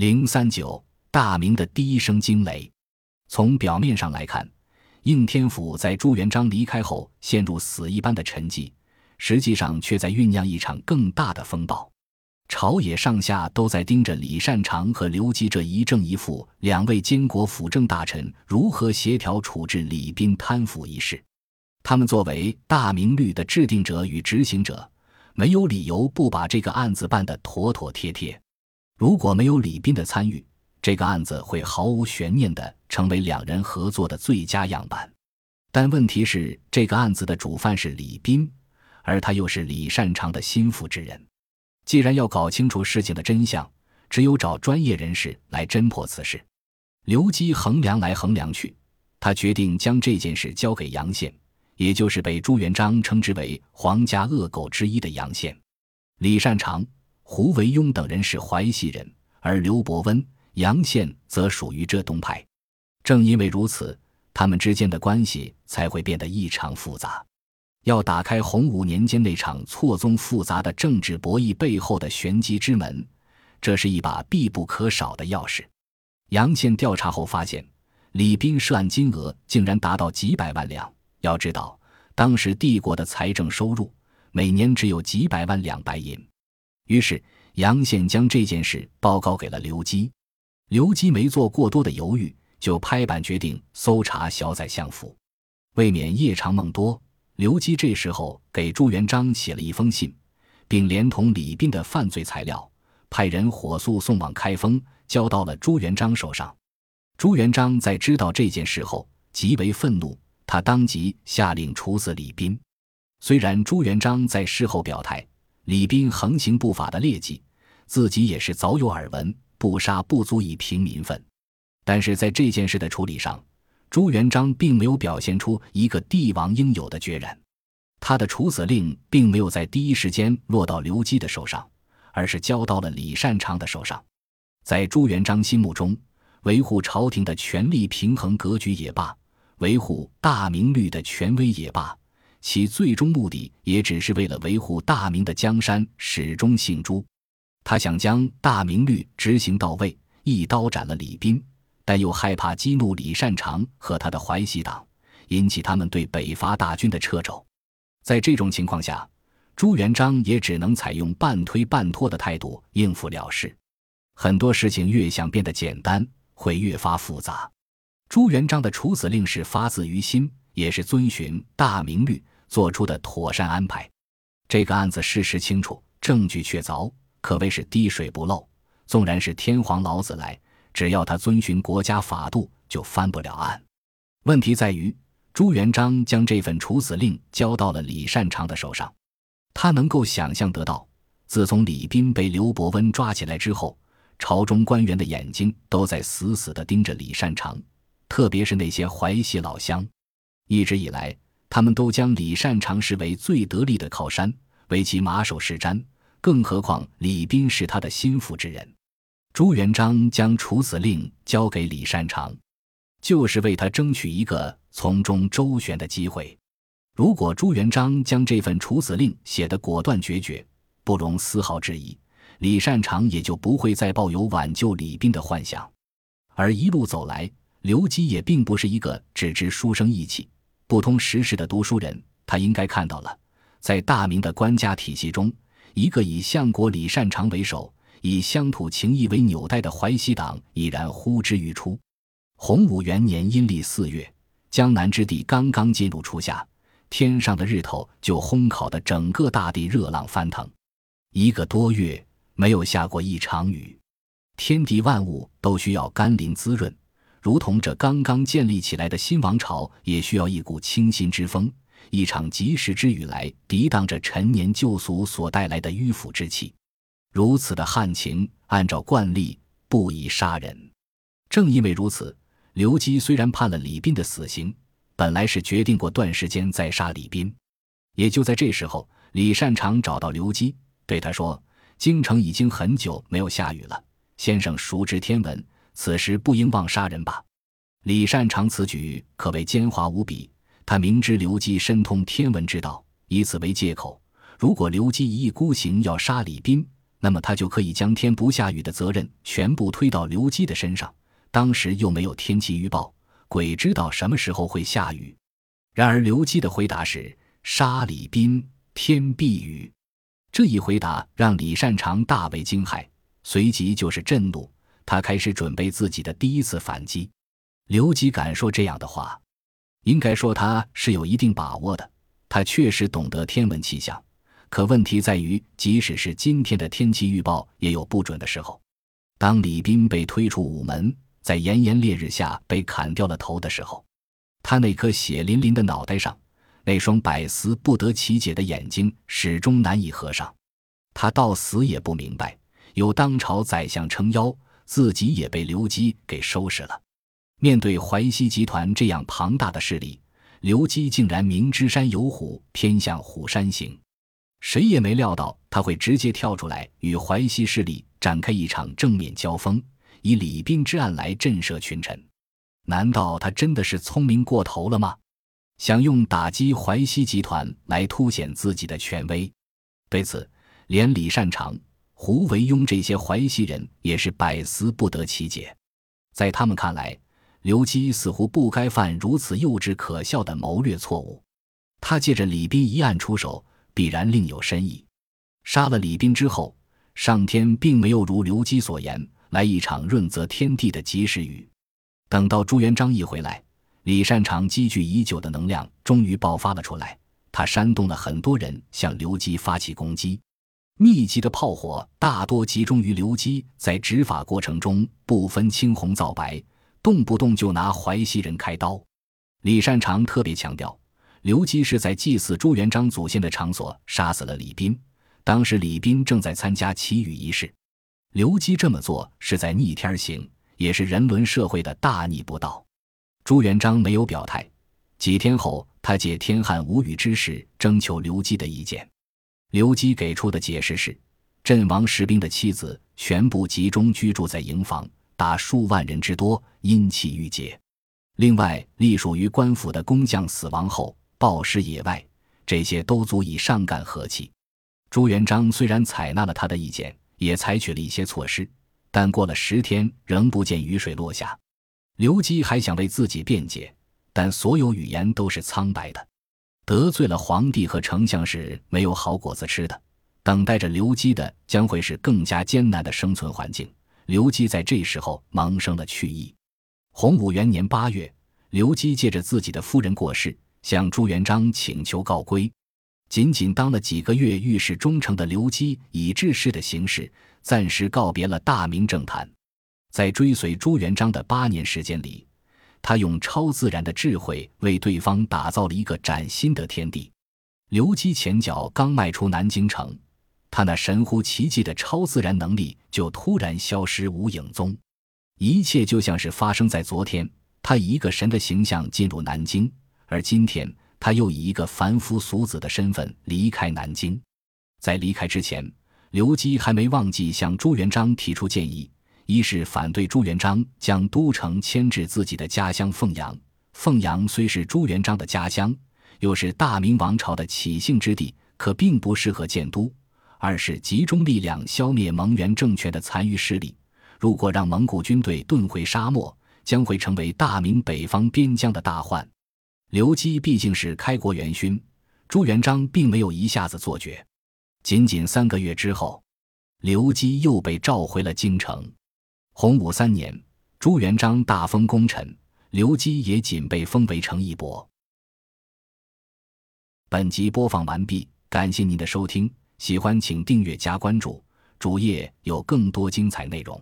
零三九，大明的第一声惊雷。从表面上来看，应天府在朱元璋离开后陷入死一般的沉寂，实际上却在酝酿一场更大的风暴。朝野上下都在盯着李善长和刘基这一正一负两位监国辅政大臣如何协调处置李冰贪腐一事。他们作为大明律的制定者与执行者，没有理由不把这个案子办得妥妥帖帖。如果没有李斌的参与，这个案子会毫无悬念地成为两人合作的最佳样板。但问题是，这个案子的主犯是李斌，而他又是李善长的心腹之人。既然要搞清楚事情的真相，只有找专业人士来侦破此事。刘基衡量来衡量去，他决定将这件事交给杨宪，也就是被朱元璋称之为“皇家恶狗”之一的杨宪。李善长、胡惟庸等人是淮西人，而刘伯温、杨宪则属于浙东派。正因为如此，他们之间的关系才会变得异常复杂。要打开洪武年间那场错综复杂的政治博弈背后的玄机之门，这是一把必不可少的钥匙。杨宪调查后发现，李斌涉案金额竟然达到几百万两。要知道，当时帝国的财政收入每年只有几百万两白银。于是，杨宪将这件事报告给了刘基。刘基没做过多的犹豫，就拍板决定搜查小宰相府，为免夜长梦多。刘基这时候给朱元璋写了一封信，并连同李斌的犯罪材料，派人火速送往开封，交到了朱元璋手上。朱元璋在知道这件事后极为愤怒，他当即下令处死李斌。虽然朱元璋在事后表态，李斌横行不法的劣迹，自己也是早有耳闻，不杀不足以平民愤，但是在这件事的处理上。朱元璋并没有表现出一个帝王应有的决然，他的处死令并没有在第一时间落到刘基的手上，而是交到了李善长的手上。在朱元璋心目中，维护朝廷的权力平衡格局也罢，维护大明律的权威也罢，其最终目的也只是为了维护大明的江山始终姓朱。他想将大明律执行到位，一刀斩了李斌。但又害怕激怒李善长和他的淮西党，引起他们对北伐大军的掣肘。在这种情况下，朱元璋也只能采用半推半拖的态度应付了事。很多事情越想变得简单，会越发复杂。朱元璋的处死令是发自于心，也是遵循大明律做出的妥善安排。这个案子事实清楚，证据确凿，可谓是滴水不漏。纵然是天皇老子来。只要他遵循国家法度，就翻不了案。问题在于，朱元璋将这份处死令交到了李善长的手上。他能够想象得到，自从李斌被刘伯温抓起来之后，朝中官员的眼睛都在死死地盯着李善长，特别是那些淮西老乡。一直以来，他们都将李善长视为最得力的靠山，为其马首是瞻。更何况李斌是他的心腹之人。朱元璋将处死令交给李善长，就是为他争取一个从中周旋的机会。如果朱元璋将这份处死令写得果断决绝，不容丝毫质疑，李善长也就不会再抱有挽救李斌的幻想。而一路走来，刘基也并不是一个只知书生意气、不通时事的读书人，他应该看到了，在大明的官家体系中，一个以相国李善长为首。以乡土情谊为纽带的淮西党已然呼之欲出。洪武元年阴历四月，江南之地刚刚进入初夏，天上的日头就烘烤的整个大地热浪翻腾。一个多月没有下过一场雨，天地万物都需要甘霖滋润，如同这刚刚建立起来的新王朝也需要一股清新之风。一场及时之雨来抵挡着陈年旧俗所带来的迂腐之气。如此的旱情，按照惯例不宜杀人。正因为如此，刘基虽然判了李斌的死刑，本来是决定过段时间再杀李斌。也就在这时候，李善长找到刘基，对他说：“京城已经很久没有下雨了，先生熟知天文，此时不应忘杀人吧？”李善长此举可谓奸猾无比，他明知刘基深通天文之道，以此为借口，如果刘基一意孤行要杀李斌。那么他就可以将天不下雨的责任全部推到刘基的身上。当时又没有天气预报，鬼知道什么时候会下雨。然而刘基的回答是：“杀李斌，天必雨。”这一回答让李善长大为惊骇，随即就是震怒。他开始准备自己的第一次反击。刘吉敢说这样的话，应该说他是有一定把握的。他确实懂得天文气象，可问题在于，即使是今天的天气预报，也有不准的时候。当李斌被推出午门，在炎炎烈日下被砍掉了头的时候，他那颗血淋淋的脑袋上，那双百思不得其解的眼睛始终难以合上。他到死也不明白，有当朝宰相撑腰。自己也被刘基给收拾了。面对淮西集团这样庞大的势力，刘基竟然明知山有虎，偏向虎山行。谁也没料到他会直接跳出来与淮西势力展开一场正面交锋，以李斌之案来震慑群臣。难道他真的是聪明过头了吗？想用打击淮西集团来凸显自己的权威？对此，连李善长。胡惟庸这些淮西人也是百思不得其解，在他们看来，刘基似乎不该犯如此幼稚可笑的谋略错误。他借着李斌一案出手，必然另有深意。杀了李斌之后，上天并没有如刘基所言来一场润泽天地的及时雨。等到朱元璋一回来，李善长积聚已久的能量终于爆发了出来，他煽动了很多人向刘基发起攻击。密集的炮火大多集中于刘基，在执法过程中不分青红皂白，动不动就拿淮西人开刀。李善长特别强调，刘基是在祭祀朱元璋祖先的场所杀死了李斌，当时李斌正在参加祈雨仪式。刘基这么做是在逆天行，也是人伦社会的大逆不道。朱元璋没有表态，几天后，他借天旱无雨之势征求刘基的意见。刘基给出的解释是：阵亡士兵的妻子全部集中居住在营房，达数万人之多，阴气郁结。另外，隶属于官府的工匠死亡后暴尸野外，这些都足以上干和气。朱元璋虽然采纳了他的意见，也采取了一些措施，但过了十天仍不见雨水落下。刘基还想为自己辩解，但所有语言都是苍白的。得罪了皇帝和丞相是没有好果子吃的，等待着刘基的将会是更加艰难的生存环境。刘基在这时候萌生了去意。洪武元年八月，刘基借着自己的夫人过世，向朱元璋请求告归。仅仅当了几个月御史中丞的刘基，以致仕的形式，暂时告别了大明政坛。在追随朱元璋的八年时间里。他用超自然的智慧为对方打造了一个崭新的天地。刘基前脚刚迈出南京城，他那神乎其技的超自然能力就突然消失无影踪。一切就像是发生在昨天。他以一个神的形象进入南京，而今天他又以一个凡夫俗子的身份离开南京。在离开之前，刘基还没忘记向朱元璋提出建议。一是反对朱元璋将都城迁至自己的家乡凤阳，凤阳虽是朱元璋的家乡，又是大明王朝的起兴之地，可并不适合建都；二是集中力量消灭蒙元政权的残余势力。如果让蒙古军队遁回沙漠，将会成为大明北方边疆的大患。刘基毕竟是开国元勋，朱元璋并没有一下子做绝。仅仅三个月之后，刘基又被召回了京城。洪武三年，朱元璋大封功臣，刘基也仅被封为成义伯。本集播放完毕，感谢您的收听，喜欢请订阅加关注，主页有更多精彩内容。